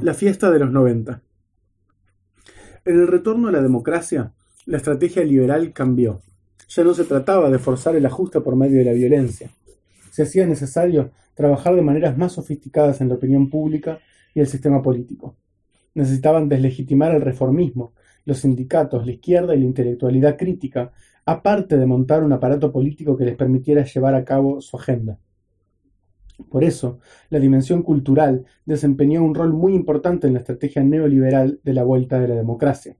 La fiesta de los 90. En el retorno a la democracia, la estrategia liberal cambió. Ya no se trataba de forzar el ajuste por medio de la violencia. Se hacía necesario trabajar de maneras más sofisticadas en la opinión pública y el sistema político. Necesitaban deslegitimar el reformismo, los sindicatos, la izquierda y la intelectualidad crítica, aparte de montar un aparato político que les permitiera llevar a cabo su agenda. Por eso, la dimensión cultural desempeñó un rol muy importante en la estrategia neoliberal de la vuelta de la democracia.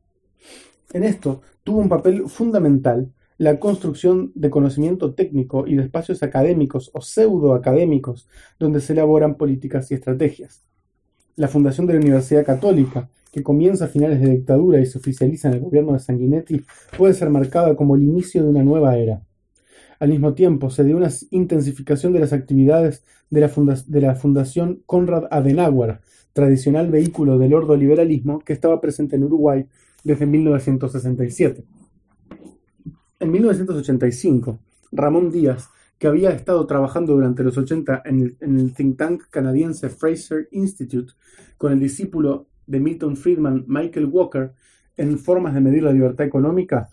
En esto tuvo un papel fundamental la construcción de conocimiento técnico y de espacios académicos o pseudoacadémicos donde se elaboran políticas y estrategias. La fundación de la Universidad Católica, que comienza a finales de dictadura y se oficializa en el gobierno de Sanguinetti, puede ser marcada como el inicio de una nueva era. Al mismo tiempo, se dio una intensificación de las actividades de la, Fundación Konrad Adenauer, tradicional vehículo del ordoliberalismo que estaba presente en Uruguay desde 1967. En 1985, Ramón Díaz, que había estado trabajando durante los 80 en el, en el think tank canadiense Fraser Institute con el discípulo de Milton Friedman, Michael Walker, en formas de medir la libertad económica,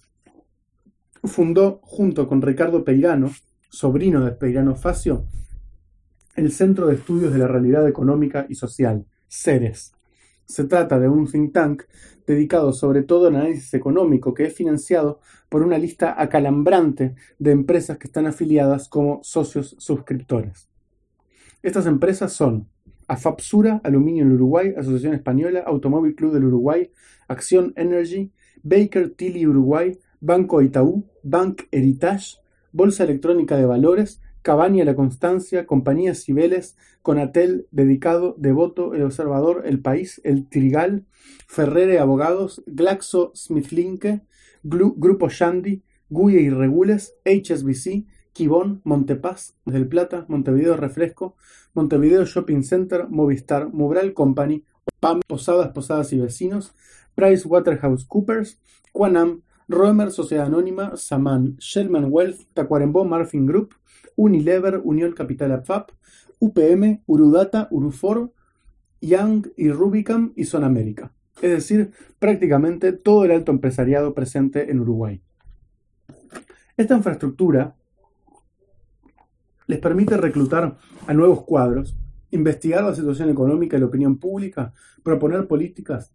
fundó, junto con Ricardo Peirano, sobrino de Peirano Facio, el Centro de Estudios de la Realidad Económica y Social, CERES. Se trata de un think tank dedicado sobre todo al análisis económico que es financiado por una lista acalambrante de empresas que están afiliadas como socios suscriptores. Estas empresas son AFAPSURA, Aluminio en Uruguay, Asociación Española, Automóvil Club del Uruguay, Acción Energy, Baker Tilly Uruguay, Banco Itaú, Bank Heritage, Bolsa Electrónica de Valores, Cabaña La Constancia, Compañías Cibeles, Conatel, Dedicado, Devoto, El Observador, El País, El Trigal, Ferrere Abogados, Glaxo Smithlinke, Grupo Shandy, Guya y Regules, HSBC, Quibón, Montepaz, Del Plata, Montevideo Refresco, Montevideo Shopping Center, Movistar, Mobral Company, PAM, Posadas, Posadas y Vecinos, Price Waterhouse Coopers, Quanam, Roemer Sociedad Anónima, Saman, Shellman Wealth, Tacuarembó Marfin Group, Unilever, Unión Capital APFAP, UPM, Urudata, Urufor, Young y Rubicam y Son América. Es decir, prácticamente todo el alto empresariado presente en Uruguay. Esta infraestructura les permite reclutar a nuevos cuadros, investigar la situación económica y la opinión pública, proponer políticas,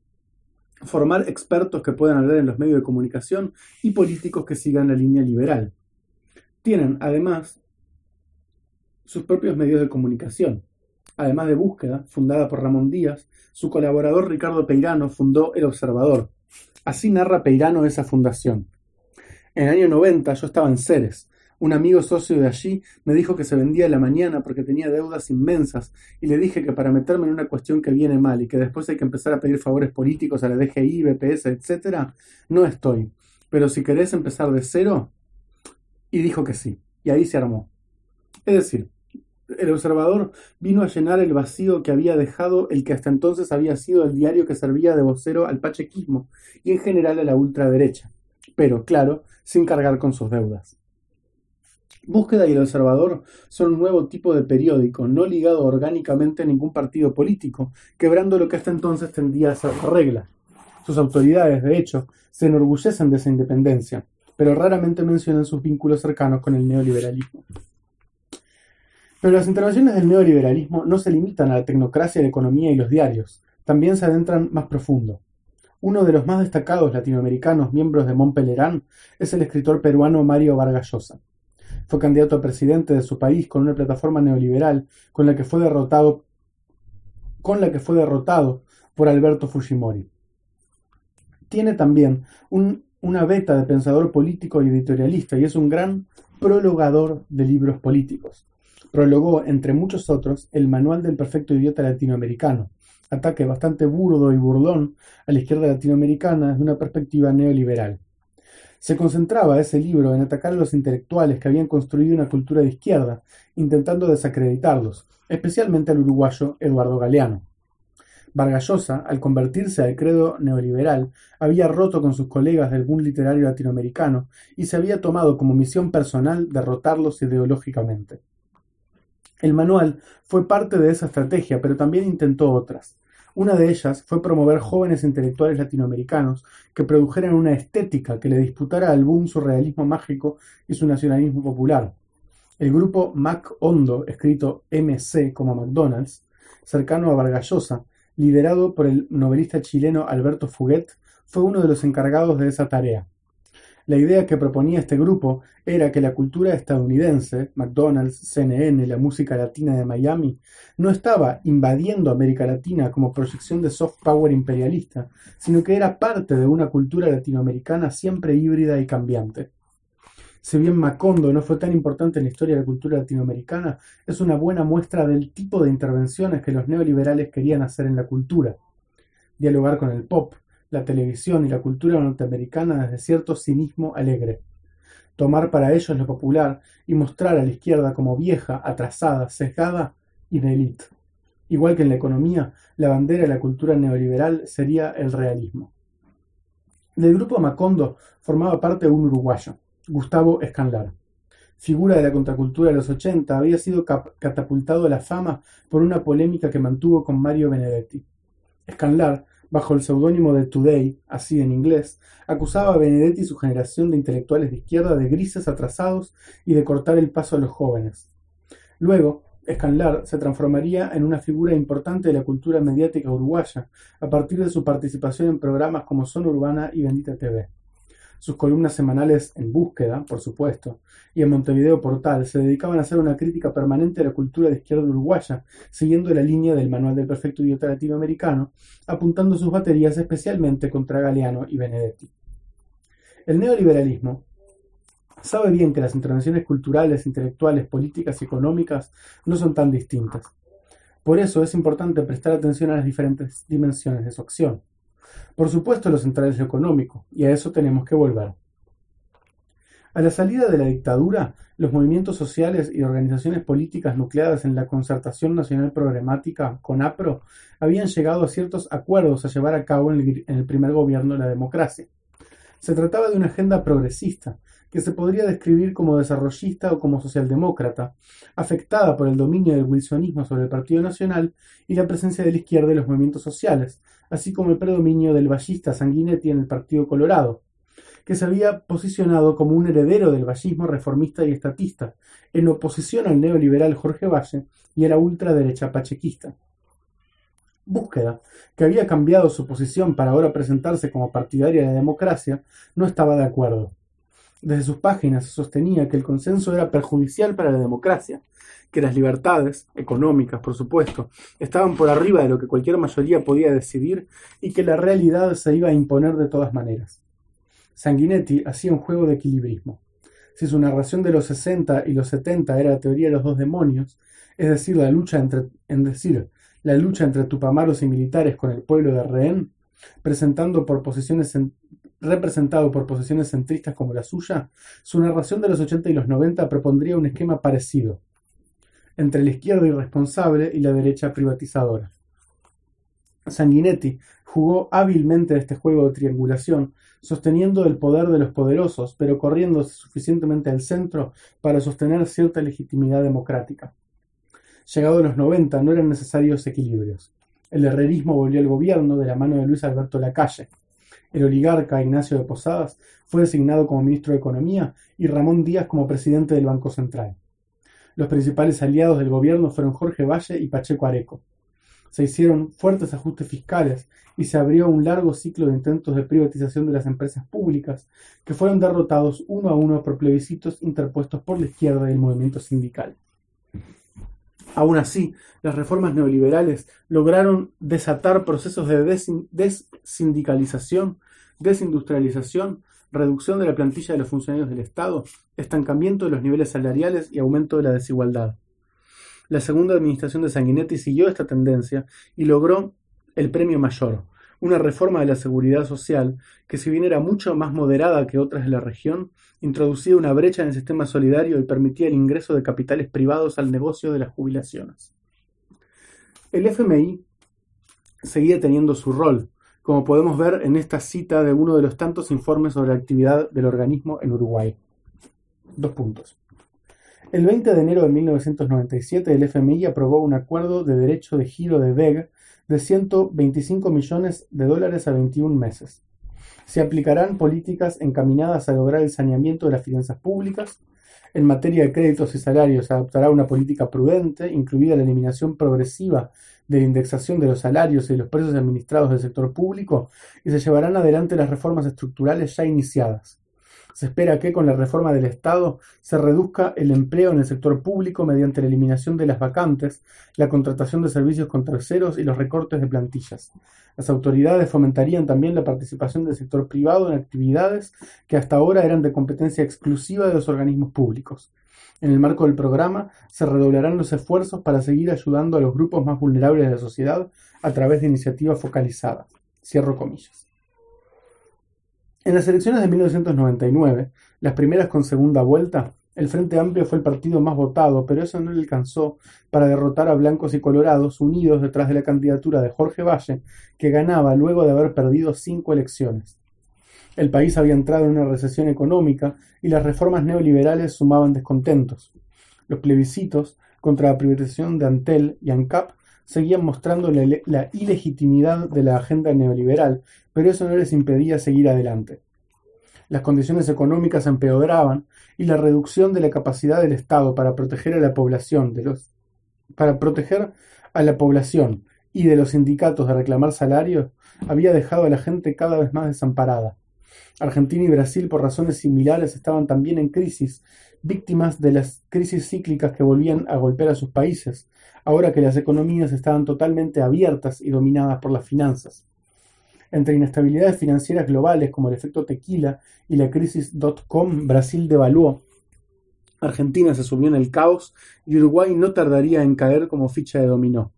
formar expertos que puedan hablar en los medios de comunicación y políticos que sigan la línea liberal. Tienen, además, sus propios medios de comunicación. Además de Búsqueda, fundada por Ramón Díaz, su colaborador Ricardo Peirano fundó El Observador. Así narra Peirano esa fundación. En el año 90 yo estaba en Ceres. Un amigo socio de allí me dijo que se vendía de la mañana porque tenía deudas inmensas y le dije que para meterme en una cuestión que viene mal y que después hay que empezar a pedir favores políticos a la DGI, BPS, etc., no estoy. Pero si querés empezar de cero, y dijo que sí. Y ahí se armó. Es decir, el observador vino a llenar el vacío que había dejado el que hasta entonces había sido el diario que servía de vocero al pachequismo y en general a la ultraderecha, pero, claro, sin cargar con sus deudas. Búsqueda y el Observador son un nuevo tipo de periódico, no ligado orgánicamente a ningún partido político, quebrando lo que hasta entonces tendía a ser regla. Sus autoridades, de hecho, se enorgullecen de esa independencia, pero raramente mencionan sus vínculos cercanos con el neoliberalismo. Pero las intervenciones del neoliberalismo no se limitan a la tecnocracia, la economía y los diarios, también se adentran más profundo. Uno de los más destacados latinoamericanos miembros de Montpellerán es el escritor peruano Mario Vargas Llosa. Fue candidato a presidente de su país con una plataforma neoliberal con la que fue derrotado con la que fue derrotado por Alberto Fujimori. Tiene también una beta de pensador político y editorialista y es un gran prologador de libros políticos. Prologó, entre muchos otros, el Manual del Perfecto Idiota Latinoamericano, ataque bastante burdo y burlón a la izquierda latinoamericana desde una perspectiva neoliberal. Se concentraba ese libro en atacar a los intelectuales que habían construido una cultura de izquierda, intentando desacreditarlos, especialmente al uruguayo Eduardo Galeano. Vargallosa, al convertirse al credo neoliberal, había roto con sus colegas del boom literario latinoamericano y se había tomado como misión personal derrotarlos ideológicamente. El manual fue parte de esa estrategia, pero también intentó otras. Una de ellas fue promover jóvenes intelectuales latinoamericanos que produjeran una estética que le disputara al boom su realismo mágico y su nacionalismo popular. El grupo Mac Hondo, escrito MC como McDonald's, cercano a Vargallosa, liderado por el novelista chileno Alberto Fuguet, fue uno de los encargados de esa tarea. La idea que proponía este grupo era que la cultura estadounidense, McDonald's, CNN, la música latina de Miami, no estaba invadiendo América Latina como proyección de soft power imperialista, sino que era parte de una cultura latinoamericana siempre híbrida y cambiante. Si bien Macondo no fue tan importante en la historia de la cultura latinoamericana, es una buena muestra del tipo de intervenciones que los neoliberales querían hacer en la cultura. Dialogar con el pop, la televisión y la cultura norteamericana desde cierto cinismo alegre. Tomar para ellos lo popular y mostrar a la izquierda como vieja, atrasada, sesgada y de élite. Igual que en la economía, la bandera de la cultura neoliberal sería el realismo. Del grupo Macondo formaba parte un uruguayo, Gustavo Escanlar. Figura de la contracultura de los 80, había sido catapultado a la fama por una polémica que mantuvo con Mario Benedetti. Escanlar, bajo el seudónimo de Today, así en inglés, acusaba a Benedetti y su generación de intelectuales de izquierda de grises atrasados y de cortar el paso a los jóvenes. Luego, Escanlar se transformaría en una figura importante de la cultura mediática uruguaya a partir de su participación en programas como Zona Urbana y Bendita TV. Sus columnas semanales en Búsqueda, por supuesto, y en Montevideo Portal se dedicaban a hacer una crítica permanente a la cultura de izquierda uruguaya, siguiendo la línea del Manual del Perfecto Idiota Latinoamericano, apuntando sus baterías especialmente contra Galeano y Benedetti. El neoliberalismo sabe bien que las intervenciones culturales, intelectuales, políticas y económicas no son tan distintas. Por eso es importante prestar atención a las diferentes dimensiones de su acción. Por supuesto, lo central es lo económico, y a eso tenemos que volver. A la salida de la dictadura, los movimientos sociales y organizaciones políticas nucleadas en la Concertación Nacional Programática, CONAPRO, habían llegado a ciertos acuerdos a llevar a cabo en el, primer gobierno de la democracia. Se trataba de una agenda progresista, que se podría describir como desarrollista o como socialdemócrata, afectada por el dominio del wilsonismo sobre el Partido Nacional y la presencia de la izquierda en los movimientos sociales, así como el predominio del ballista Sanguinetti en el Partido Colorado, que se había posicionado como un heredero del vallismo reformista y estatista, en oposición al neoliberal Jorge Valle y a la ultraderecha pachequista. Búsqueda, que había cambiado su posición para ahora presentarse como partidaria de la democracia, no estaba de acuerdo. Desde sus páginas sostenía que el consenso era perjudicial para la democracia, que las libertades, económicas por supuesto, estaban por arriba de lo que cualquier mayoría podía decidir y que la realidad se iba a imponer de todas maneras. Sanguinetti hacía un juego de equilibrismo. Si su narración de los 60 y los 70 era la teoría de los dos demonios, es decir, la lucha entre, en la lucha entre tupamaros y militares con el pueblo de rehén, presentando por posiciones representado por posiciones centristas como la suya, su narración de los 80 y los 90 propondría un esquema parecido entre la izquierda irresponsable y la derecha privatizadora. Sanguinetti jugó hábilmente este juego de triangulación, sosteniendo el poder de los poderosos, pero corriéndose suficientemente al centro para sostener cierta legitimidad democrática. Llegado los 90 no eran necesarios equilibrios. El herrerismo volvió al gobierno de la mano de Luis Alberto Lacalle. El oligarca Ignacio de Posadas fue designado como ministro de Economía y Ramón Díaz como presidente del Banco Central. Los principales aliados del gobierno fueron Jorge Valle y Pacheco Areco. Se hicieron fuertes ajustes fiscales y se abrió un largo ciclo de intentos de privatización de las empresas públicas, que fueron derrotados uno a uno por plebiscitos interpuestos por la izquierda y el movimiento sindical. Aún así, las reformas neoliberales lograron desatar procesos de desindicalización, desindustrialización, reducción de la plantilla de los funcionarios del Estado, estancamiento de los niveles salariales y aumento de la desigualdad. La segunda administración de Sanguinetti siguió esta tendencia y logró el premio mayor, una reforma de la seguridad social que si bien era mucho más moderada que otras de la región, introducía una brecha en el sistema solidario y permitía el ingreso de capitales privados al negocio de las jubilaciones. El FMI seguía teniendo su rol, como podemos ver en esta cita de uno de los tantos informes sobre la actividad del organismo en Uruguay. Dos puntos. El 20 de enero de 1997 el FMI aprobó un acuerdo de derecho de giro de VEG de 125 millones de dólares a 21 meses. Se aplicarán políticas encaminadas a lograr el saneamiento de las finanzas públicas. En materia de créditos y salarios se adoptará una política prudente, incluida la eliminación progresiva de la indexación de los salarios y de los precios administrados del sector público, y se llevarán adelante las reformas estructurales ya iniciadas. Se espera que con la reforma del Estado se reduzca el empleo en el sector público mediante la eliminación de las vacantes, la contratación de servicios con terceros y los recortes de plantillas. Las autoridades fomentarían también la participación del sector privado en actividades que hasta ahora eran de competencia exclusiva de los organismos públicos. En el marco del programa se redoblarán los esfuerzos para seguir ayudando a los grupos más vulnerables de la sociedad a través de iniciativas focalizadas. Cierro comillas. En las elecciones de 1999, las primeras con segunda vuelta, el Frente Amplio fue el partido más votado, pero eso no le alcanzó para derrotar a blancos y colorados unidos detrás de la candidatura de Jorge Valle, que ganaba luego de haber perdido cinco elecciones. El país había entrado en una recesión económica y las reformas neoliberales sumaban descontentos. Los plebiscitos contra la privatización de Antel y ANCAP seguían mostrando la, la, ilegitimidad de la agenda neoliberal, pero eso no les impedía seguir adelante. Las condiciones económicas empeoraban y la reducción de la capacidad del Estado para proteger a la población de los para proteger a la población y de los sindicatos de reclamar salarios había dejado a la gente cada vez más desamparada. Argentina y Brasil, por razones similares, estaban también en crisis, víctimas de las crisis cíclicas que volvían a golpear a sus países, ahora que las economías estaban totalmente abiertas y dominadas por las finanzas. Entre inestabilidades financieras globales como el efecto tequila y la crisis dot-com, Brasil devaluó. Argentina se subió en el caos y Uruguay no tardaría en caer como ficha de dominó.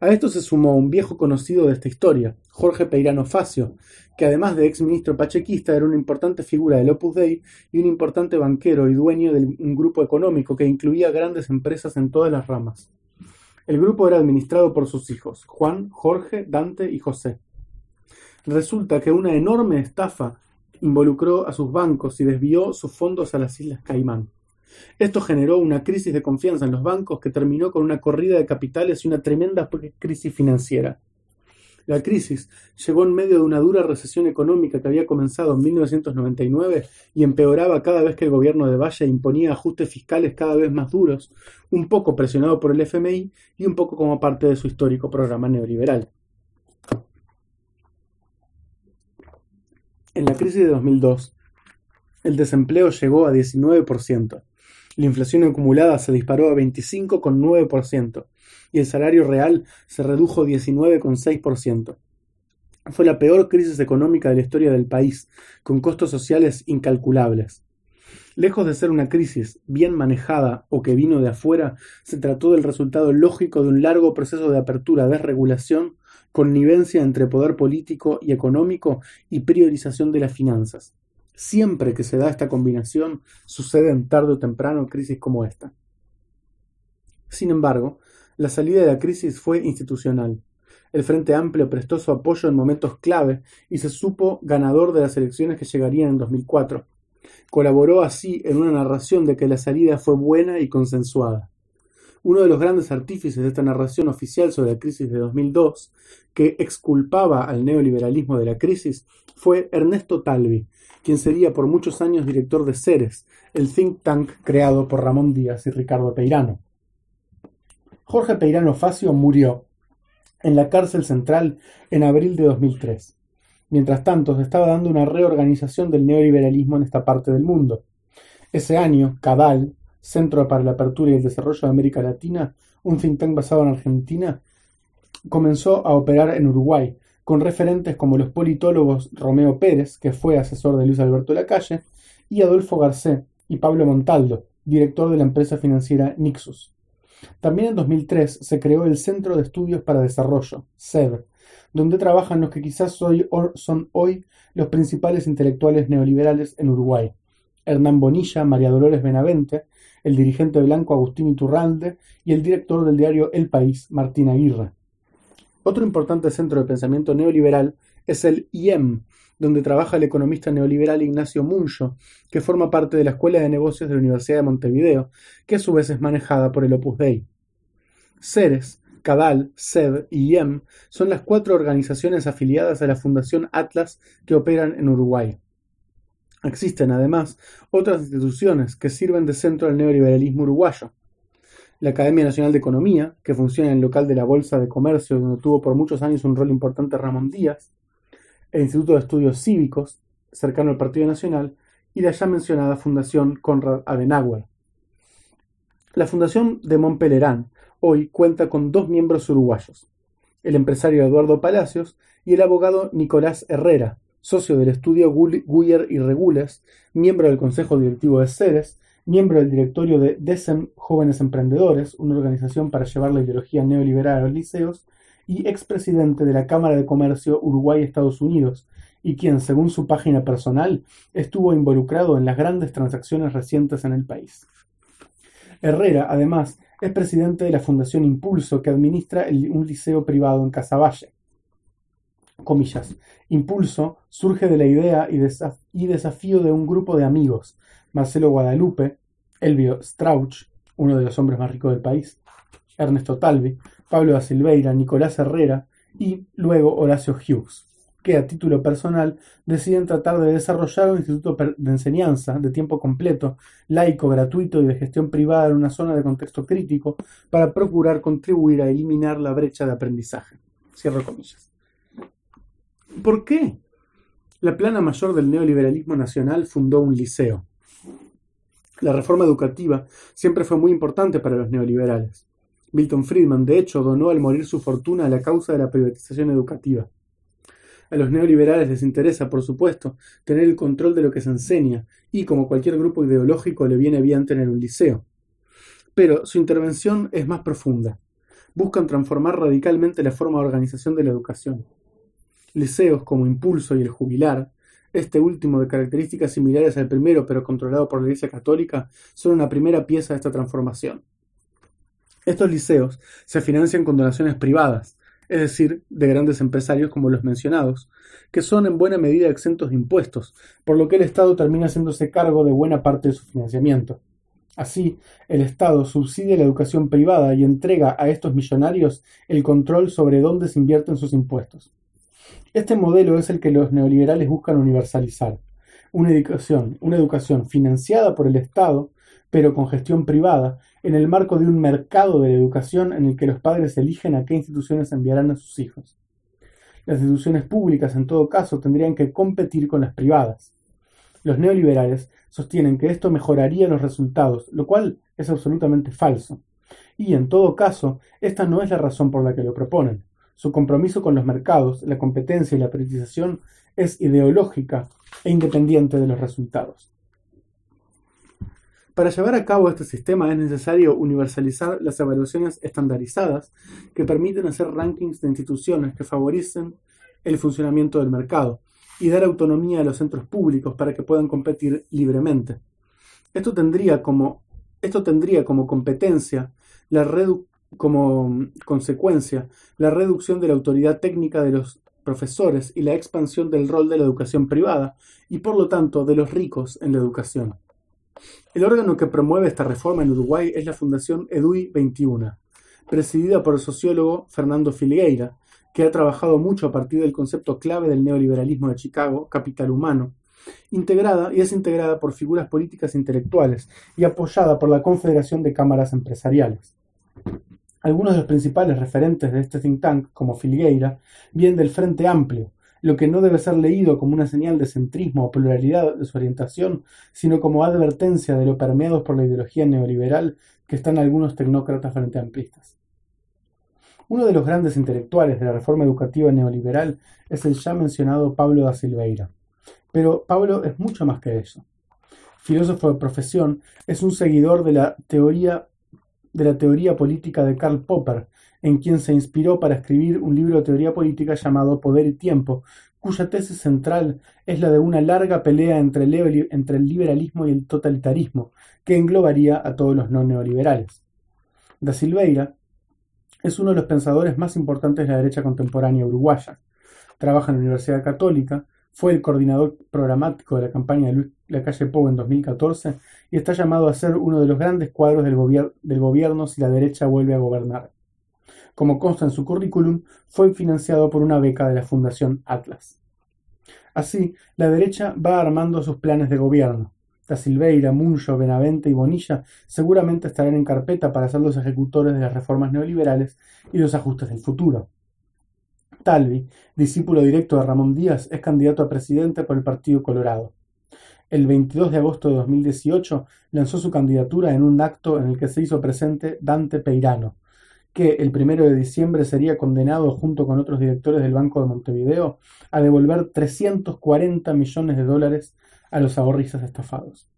A esto se sumó un viejo conocido de esta historia, Jorge Peirano Facio, que además de ex ministro pachequista era una importante figura del Opus Dei y un importante banquero y dueño de un grupo económico que incluía grandes empresas en todas las ramas. El grupo era administrado por sus hijos, Juan, Jorge, Dante y José. Resulta que una enorme estafa involucró a sus bancos y desvió sus fondos a las Islas Caimán. Esto generó una crisis de confianza en los bancos que terminó con una corrida de capitales y una tremenda crisis financiera. La crisis llegó en medio de una dura recesión económica que había comenzado en 1999 y empeoraba cada vez que el gobierno de Valle imponía ajustes fiscales cada vez más duros, un poco presionado por el FMI y un poco como parte de su histórico programa neoliberal. En la crisis de 2002, el desempleo llegó a 19%. La inflación acumulada se disparó a 25,9% y el salario real se redujo 19,6%. Fue la peor crisis económica de la historia del país, con costos sociales incalculables. Lejos de ser una crisis bien manejada o que vino de afuera, se trató del resultado lógico de un largo proceso de apertura, desregulación, connivencia entre poder político y económico y priorización de las finanzas. Siempre que se da esta combinación, suceden tarde o temprano crisis como esta. Sin embargo, la salida de la crisis fue institucional. El Frente Amplio prestó su apoyo en momentos clave y se supo ganador de las elecciones que llegarían en 2004. Colaboró así en una narración de que la salida fue buena y consensuada. Uno de los grandes artífices de esta narración oficial sobre la crisis de 2002, que exculpaba al neoliberalismo de la crisis, fue Ernesto Talvi, quien sería por muchos años director de Ceres, el think tank creado por Ramón Díaz y Ricardo Peirano. Jorge Peirano Facio murió en la cárcel central en abril de 2003. Mientras tanto, se estaba dando una reorganización del neoliberalismo en esta parte del mundo. Ese año, Cabal, Centro para la Apertura y el Desarrollo de América Latina, un think tank basado en Argentina, comenzó a operar en Uruguay, con referentes como los politólogos Romeo Pérez, que fue asesor de Luis Alberto Lacalle, y Adolfo Garcé y Pablo Montaldo, director de la empresa financiera Nixus. También en 2003 se creó el Centro de Estudios para Desarrollo, CED, donde trabajan los que quizás son hoy los principales intelectuales neoliberales en Uruguay. Hernán Bonilla, María Dolores Benavente, el dirigente blanco Agustín Iturralde y el director del diario El País, Martín Aguirre. Otro importante centro de pensamiento neoliberal es el IEM, donde trabaja el economista neoliberal Ignacio Muncho, que forma parte de la Escuela de Negocios de la Universidad de Montevideo, que a su vez es manejada por el Opus Dei. Ceres CADAL, SED y IEM son las cuatro organizaciones afiliadas a la Fundación Atlas que operan en Uruguay. Existen, además, otras instituciones que sirven de centro al neoliberalismo uruguayo. La Academia Nacional de Economía, que funciona en el local de la Bolsa de Comercio, donde tuvo por muchos años un rol importante Ramón Díaz, el Instituto de Estudios Cívicos, cercano al Partido Nacional, y la ya mencionada Fundación Conrad Adenauer. La Fundación de Montpelerán hoy cuenta con dos miembros uruguayos, el empresario Eduardo Palacios y el abogado Nicolás Herrera, socio del estudio Guyer y Regules, miembro del Consejo Directivo de Ceres, miembro del directorio de DESEM Jóvenes Emprendedores, una organización para llevar la ideología neoliberal a los liceos, y expresidente de la Cámara de Comercio Uruguay-Estados Unidos, y quien, según su página personal, estuvo involucrado en las grandes transacciones recientes en el país. Herrera, además, es presidente de la Fundación Impulso, que administra un liceo privado en Casaballe. Comillas. Impulso surge de la idea y, desafío de un grupo de amigos, Marcelo Guadalupe, Elvio Strauch, uno de los hombres más ricos del país, Ernesto Talvi, Pablo da Silveira, Nicolás Herrera y luego Horacio Hughes que a título personal deciden tratar de desarrollar un instituto de enseñanza de tiempo completo, laico, gratuito y de gestión privada en una zona de contexto crítico para procurar contribuir a eliminar la brecha de aprendizaje. Cierro comillas. ¿Por qué? La plana mayor del neoliberalismo nacional fundó un liceo. La reforma educativa siempre fue muy importante para los neoliberales. Milton Friedman, de hecho, donó al morir su fortuna a la causa de la privatización educativa. A los neoliberales les interesa, por supuesto, tener el control de lo que se enseña, y como cualquier grupo ideológico le viene bien tener un liceo. Pero su intervención es más profunda. Buscan transformar radicalmente la forma de organización de la educación. Liceos como Impulso y el Jubilar, este último de características similares al primero pero controlado por la Iglesia Católica, son una primera pieza de esta transformación. Estos liceos se financian con donaciones privadas, es decir, de grandes empresarios como los mencionados, que son en buena medida exentos de impuestos, por lo que el Estado termina haciéndose cargo de buena parte de su financiamiento. Así, el Estado subsidia la educación privada y entrega a estos millonarios el control sobre dónde se invierten sus impuestos. Este modelo es el que los neoliberales buscan universalizar. Una educación, una educación financiada por el Estado, pero con gestión privada, en el marco de un mercado de la educación en el que los padres eligen a qué instituciones enviarán a sus hijos. Las instituciones públicas, en todo caso, tendrían que competir con las privadas. Los neoliberales sostienen que esto mejoraría los resultados, lo cual es absolutamente falso. Y, en todo caso, esta no es la razón por la que lo proponen. Su compromiso con los mercados, la competencia y la privatización es ideológica e independiente de los resultados. Para llevar a cabo este sistema es necesario universalizar las evaluaciones estandarizadas que permiten hacer rankings de instituciones que favorecen el funcionamiento del mercado y dar autonomía a los centros públicos para que puedan competir libremente. Esto tendría como, esto tendría como competencia la como consecuencia la reducción de la autoridad técnica de los profesores y la expansión del rol de la educación privada y por lo tanto de los ricos en la educación. El órgano que promueve esta reforma en Uruguay es la Fundación EDUI 21, presidida por el sociólogo Fernando Filgueira, que ha trabajado mucho a partir del concepto clave del neoliberalismo de Chicago, capital humano, integrada y es integrada por figuras políticas e intelectuales y apoyada por la Confederación de Cámaras Empresariales. Algunos de los principales referentes de este think tank, como Filgueira, vienen del Frente Amplio, lo que no debe ser leído como una señal de centrismo o pluralidad de su orientación, sino como advertencia de lo permeados por la ideología neoliberal que están algunos tecnócratas frente amplistas. Uno de los grandes intelectuales de la reforma educativa neoliberal es el ya mencionado Pablo da Silveira. Pero Pablo es mucho más que eso. Filósofo de profesión, es un seguidor de la teoría de la teoría política de Karl Popper, en quien se inspiró para escribir un libro de teoría política llamado Poder y Tiempo, cuya tesis central es la de una larga pelea entre el, liberalismo y el totalitarismo, que englobaría a todos los no neoliberales. Da Silveira es uno de los pensadores más importantes de la derecha contemporánea uruguaya. Trabaja en la Universidad Católica, fue el coordinador programático de la campaña de Luis Lacalle Pou en 2014 y está llamado a ser uno de los grandes cuadros del gobierno si la derecha vuelve a gobernar. Como consta en su currículum, fue financiado por una beca de la Fundación Atlas. Así, la derecha va armando sus planes de gobierno. Da Silveira, Muncho, Benavente y Bonilla seguramente estarán en carpeta para ser los ejecutores de las reformas neoliberales y los ajustes del futuro. Talvi, discípulo directo de Ramón Díaz, es candidato a presidente por el Partido Colorado. El 22 de agosto de 2018 lanzó su candidatura en un acto en el que se hizo presente Dante Peirano, que el 1 de diciembre sería condenado junto con otros directores del Banco de Montevideo a devolver 340 millones de dólares a los ahorristas estafados.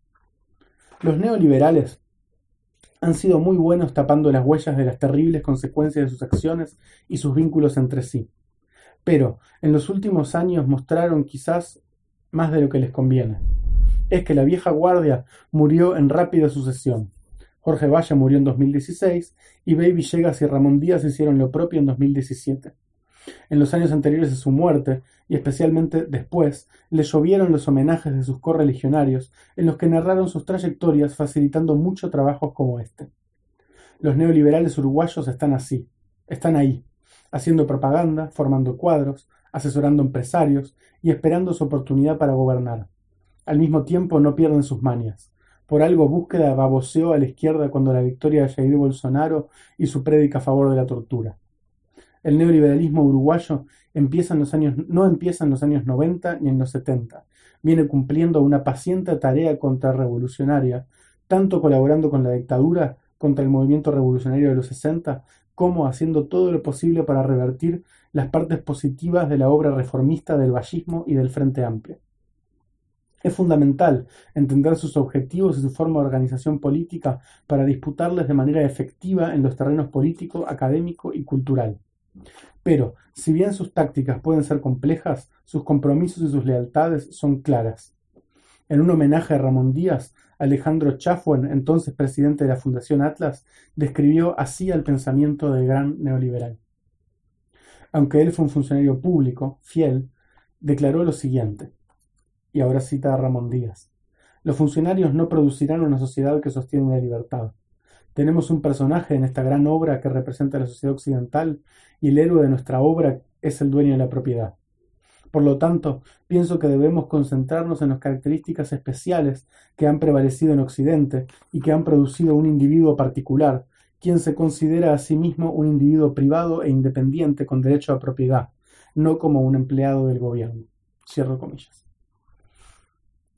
Los neoliberales han sido muy buenos tapando las huellas de las terribles consecuencias de sus acciones y sus vínculos entre sí. Pero en los últimos años mostraron quizás más de lo que les conviene. Es que la vieja guardia murió en rápida sucesión. Jorge Valle murió en 2016 y Baby Villegas y Ramón Díaz hicieron lo propio en 2017. En los años anteriores a su muerte, y especialmente después, le llovieron los homenajes de sus correligionarios, en los que narraron sus trayectorias facilitando mucho trabajos como este. Los neoliberales uruguayos están así, están ahí, haciendo propaganda, formando cuadros, asesorando empresarios y esperando su oportunidad para gobernar. Al mismo tiempo no pierden sus manias. Por algo búsqueda baboseó a la izquierda cuando la victoria de Jair Bolsonaro y su prédica a favor de la tortura. El neoliberalismo uruguayo empieza en los años, no empieza en los años 90 ni en los 70. Viene cumpliendo una paciente tarea contrarrevolucionaria, tanto colaborando con la dictadura contra el movimiento revolucionario de los 60, como haciendo todo lo posible para revertir las partes positivas de la obra reformista del vallismo y del Frente Amplio. Es fundamental entender sus objetivos y su forma de organización política para disputarles de manera efectiva en los terrenos político, académico y cultural. Pero, si bien sus tácticas pueden ser complejas, sus compromisos y sus lealtades son claras. En un homenaje a Ramón Díaz, Alejandro Chafuen, entonces presidente de la Fundación Atlas, describió así al pensamiento del gran neoliberal. Aunque él fue un funcionario público, fiel, declaró lo siguiente, y ahora cita a Ramón Díaz. Los funcionarios no producirán una sociedad que sostiene la libertad. Tenemos un personaje en esta gran obra que representa a la sociedad occidental y el héroe de nuestra obra es el dueño de la propiedad. Por lo tanto, pienso que debemos concentrarnos en las características especiales que han prevalecido en Occidente y que han producido un individuo particular, quien se considera a sí mismo un individuo privado e independiente con derecho a propiedad, no como un empleado del gobierno. Cierro comillas.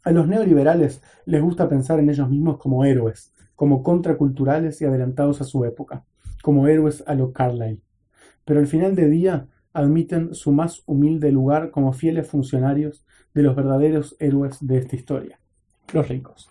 A los neoliberales les gusta pensar en ellos mismos como héroes, como contraculturales y adelantados a su época, como héroes a lo Carlyle. Pero al final de día admiten su más humilde lugar como fieles funcionarios de los verdaderos héroes de esta historia, los ricos.